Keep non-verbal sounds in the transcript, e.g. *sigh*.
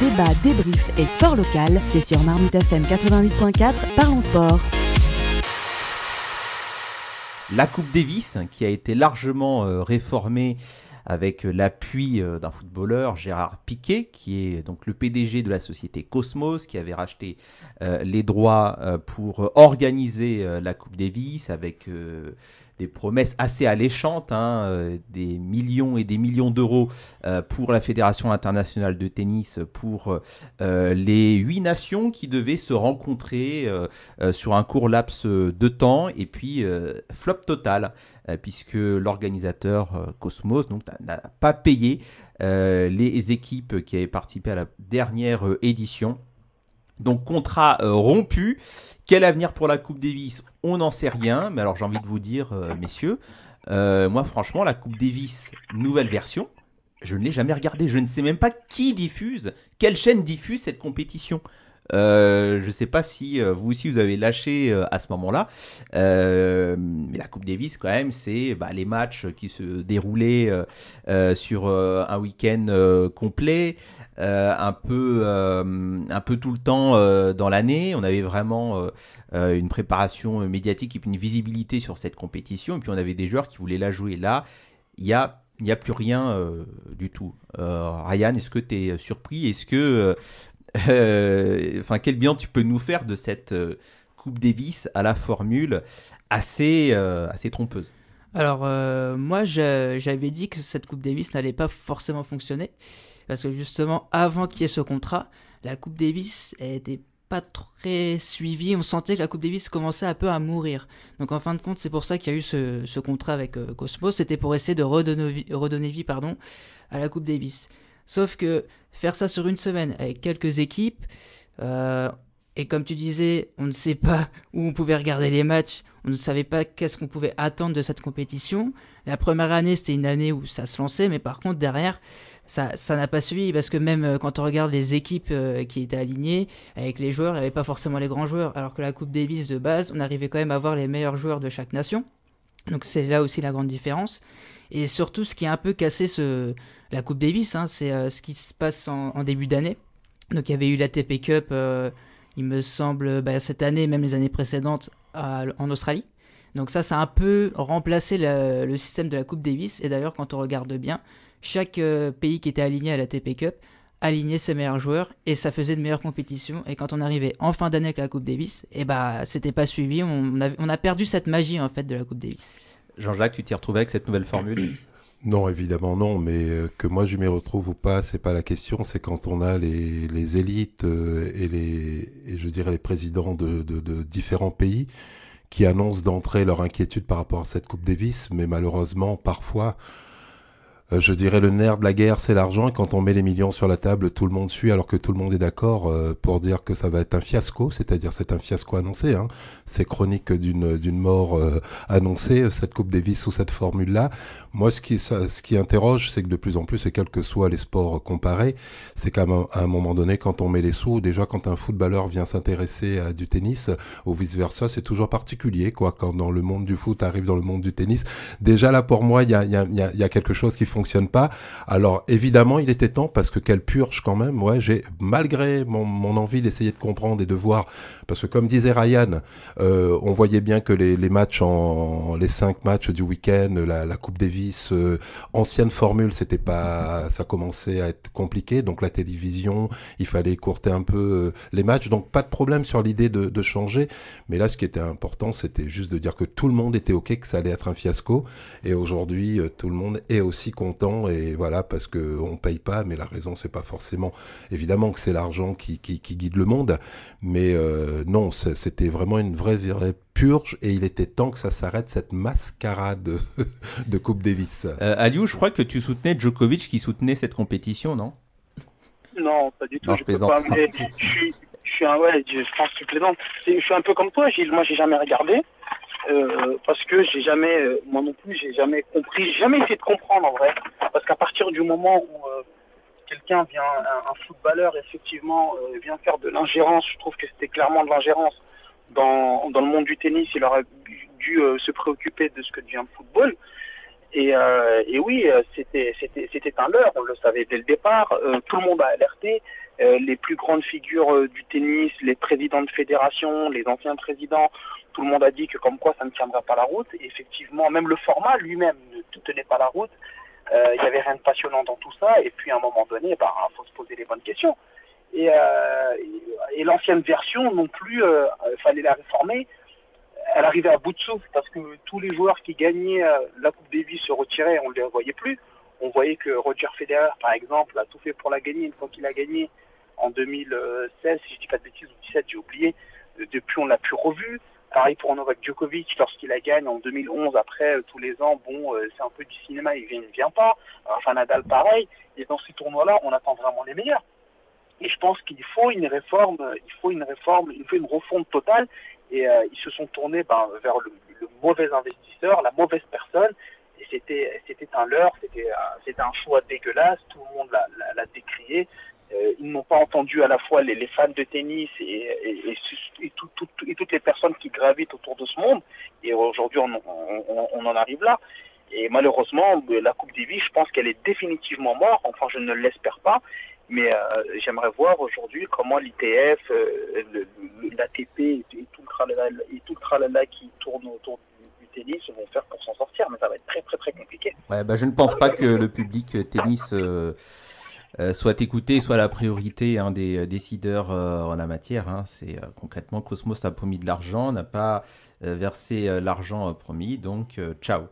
Débat, débrief et sport local, c'est sur Marmite FM 88.4, parlons sport. La Coupe Davis, qui a été largement euh, réformée avec l'appui euh, d'un footballeur, Gérard Piquet, qui est donc le PDG de la société Cosmos, qui avait racheté euh, les droits pour organiser la Coupe Davis avec des promesses assez alléchantes, hein, euh, des millions et des millions d'euros euh, pour la Fédération internationale de tennis, pour euh, les huit nations qui devaient se rencontrer sur un court laps de temps, et puis flop total, puisque l'organisateur Cosmos n'a pas payé les équipes qui avaient participé à la dernière édition. Donc contrat rompu quel avenir pour la Coupe Davis? On n'en sait rien, mais alors j'ai envie de vous dire, euh, messieurs, euh, moi franchement, la Coupe Davis, nouvelle version, je ne l'ai jamais regardée. Je ne sais même pas qui diffuse, quelle chaîne diffuse cette compétition. Euh, je ne sais pas si vous aussi vous avez lâché à ce moment-là, mais la Coupe Davis quand même, c'est bah, les matchs qui se déroulaient sur un week-end complet. Euh, un peu euh, tout le temps euh, dans l'année. On avait vraiment une préparation médiatique et une visibilité sur cette compétition. Et puis on avait des joueurs qui voulaient la jouer. Là, il il n'y a plus rien du tout. Ryan, est-ce que tu es surpris? Est-ce que enfin quel bilan tu peux nous faire de cette Coupe Davis à la formule assez assez trompeuse? Alors moi j'avais dit que cette Coupe Davis n'allait pas forcément fonctionner parce que justement, avant qu'il y ait ce contrat, la Coupe Davis n'était pas très suivie. On sentait que la Coupe Davis commençait un peu à mourir. Donc en fin de compte, c'est pour ça qu'il y a eu ce, contrat avec euh, Cosmos. C'était pour essayer de redonner, vie pardon, à la Coupe Davis. Sauf que faire ça sur une semaine avec quelques équipes, euh, et comme tu disais, on ne sait pas *laughs* où on pouvait regarder les matchs, on ne savait pas qu'est-ce qu'on pouvait attendre de cette compétition. La première année, c'était une année où ça se lançait, mais par contre, derrière, ça n'a pas suivi parce que même euh, quand on regarde les équipes euh, qui étaient alignées avec les joueurs, il n'y avait pas forcément les grands joueurs. Alors que la Coupe Davis de base, on arrivait quand même à voir les meilleurs joueurs de chaque nation. Donc c'est là aussi la grande différence. Et surtout, ce qui a un peu cassé ce, la Coupe Davis, hein, c'est euh, ce qui se passe en, début d'année. Donc il y avait eu la TP Cup, il me semble, bah, cette année, même les années précédentes, en Australie. Donc ça, ça a un peu remplacé le système de la Coupe Davis. Et d'ailleurs, quand on regarde bien, chaque euh, pays qui était aligné à la TP Cup alignait ses meilleurs joueurs et ça faisait de meilleures compétitions. Et quand on arrivait en fin d'année avec la Coupe Davis, et eh bah c'était pas suivi. On a perdu cette magie en fait de la Coupe Davis. Jean-Jacques, tu t'y retrouvais avec cette nouvelle formule *coughs* Non, évidemment non, mais euh, que moi je m'y retrouve ou pas, c'est pas la question. C'est quand on a les, élites euh, et les, et je dirais les présidents de, de, de différents pays qui annoncent d'entrée leur inquiétude par rapport à cette Coupe Davis, mais malheureusement parfois euh, je dirais le nerf de la guerre, c'est l'argent. Et quand on met les millions sur la table, tout le monde suit, alors que tout le monde est d'accord euh, pour dire que ça va être un fiasco. C'est-à-dire, c'est un fiasco annoncé. Hein. C'est chronique d'une d'une mort euh, annoncée. Cette Coupe Davis sous cette formule-là. Moi, ce qui ce qui interroge, c'est que de plus en plus, et quels que soient les sports comparés, c'est qu'à un moment donné, quand on met les sous, déjà quand un footballeur vient s'intéresser à du tennis ou vice versa, c'est toujours particulier, quoi. Quand dans le monde du foot arrive dans le monde du tennis, déjà là pour moi, il y a, y, a, y a quelque chose qui fonctionne pas. Alors évidemment, il était temps parce que quelle purge quand même. Ouais, j'ai malgré mon, envie d'essayer de comprendre et de voir, parce que comme disait Ryan, euh, on voyait bien que les, matchs en les cinq matchs du week-end, la, Coupe Davis, euh, ancienne formule, c'était pas, ça commençait à être compliqué. Donc la télévision, il fallait écourter un peu euh, les matchs. Donc pas de problème sur l'idée de, de changer. Mais là, ce qui était important, c'était juste de dire que tout le monde était ok, que ça allait être un fiasco. Et aujourd'hui, tout le monde est aussi content et voilà parce que on paye pas mais la raison c'est pas forcément évidemment que c'est l'argent qui, qui, guide le monde mais euh, non c'était vraiment une vraie, vraie purge et il était temps que ça s'arrête cette mascarade *laughs* de Coupe Davis. Euh, Aliou, je crois que tu soutenais Djokovic qui soutenait cette compétition, non? Non, pas du tout. je, je, suis, je suis un ouais, je pense que tu plaisantes. Je suis un peu comme toi, Gilles. Moi, j'ai jamais regardé. Euh, parce que j'ai jamais, euh, moi non plus, j'ai jamais compris, j'ai jamais essayé de comprendre en vrai. Parce qu'à partir du moment où euh, quelqu'un vient, un, footballeur effectivement vient faire de l'ingérence, je trouve que c'était clairement de l'ingérence dans, dans le monde du tennis, il aurait dû se préoccuper de ce que devient le football. Et, et oui, c'était un leurre, on le savait dès le départ. tout le monde a alerté. les plus grandes figures du tennis, les présidents de fédération, les anciens présidents, tout le monde a dit que comme quoi ça ne tiendra pas la route. Effectivement, même le format lui-même ne tenait pas la route. Il n'y avait rien de passionnant dans tout ça. Et puis à un moment donné, il bah, faut se poser les bonnes questions. Et, et l'ancienne version non plus, il fallait la réformer elle arrivait à bout de souffle parce que tous les joueurs qui gagnaient euh, la Coupe Davis se retiraient, on ne les voyait plus. On voyait que Roger Federer, par exemple, a tout fait pour la gagner une fois qu'il a gagné en 2016, si je dis pas de bêtises, ou 2017, j'ai oublié. Euh, depuis, on l'a plus revu. Pareil pour Novak Djokovic, lorsqu'il a gagné en 2011, après, euh, tous les ans, bon, c'est un peu du cinéma, il ne vient pas. Enfin, Nadal, pareil. Et dans ces tournois-là, on attend vraiment les meilleurs. Et je pense qu'il faut une réforme, il faut une réforme, il faut une refonte totale et euh, ils se sont tournés ben, vers le, mauvais investisseur, la mauvaise personne, et c'était c'était un leurre, c'était un choix dégueulasse, tout le monde l'a décrié. Euh, ils n'ont pas entendu à la fois les, fans de tennis et, et, toutes les personnes qui gravitent autour de ce monde. Et aujourd'hui, on, on, en arrive là. Et malheureusement, la Coupe Davis, je pense qu'elle est définitivement morte. Enfin, je ne l'espère pas. Mais euh, j'aimerais voir aujourd'hui comment l'ITF, euh, l'ATP et, tout le tralala, qui tourne autour du, tennis vont faire pour s'en sortir. Mais ça va être très très très compliqué. Ouais, bah, je ne pense pas que le public tennis euh, soit écouté, soit la priorité hein, des décideurs en la matière. Hein. C'est concrètement Cosmos a promis de l'argent, n'a pas versé l'argent promis, donc ciao.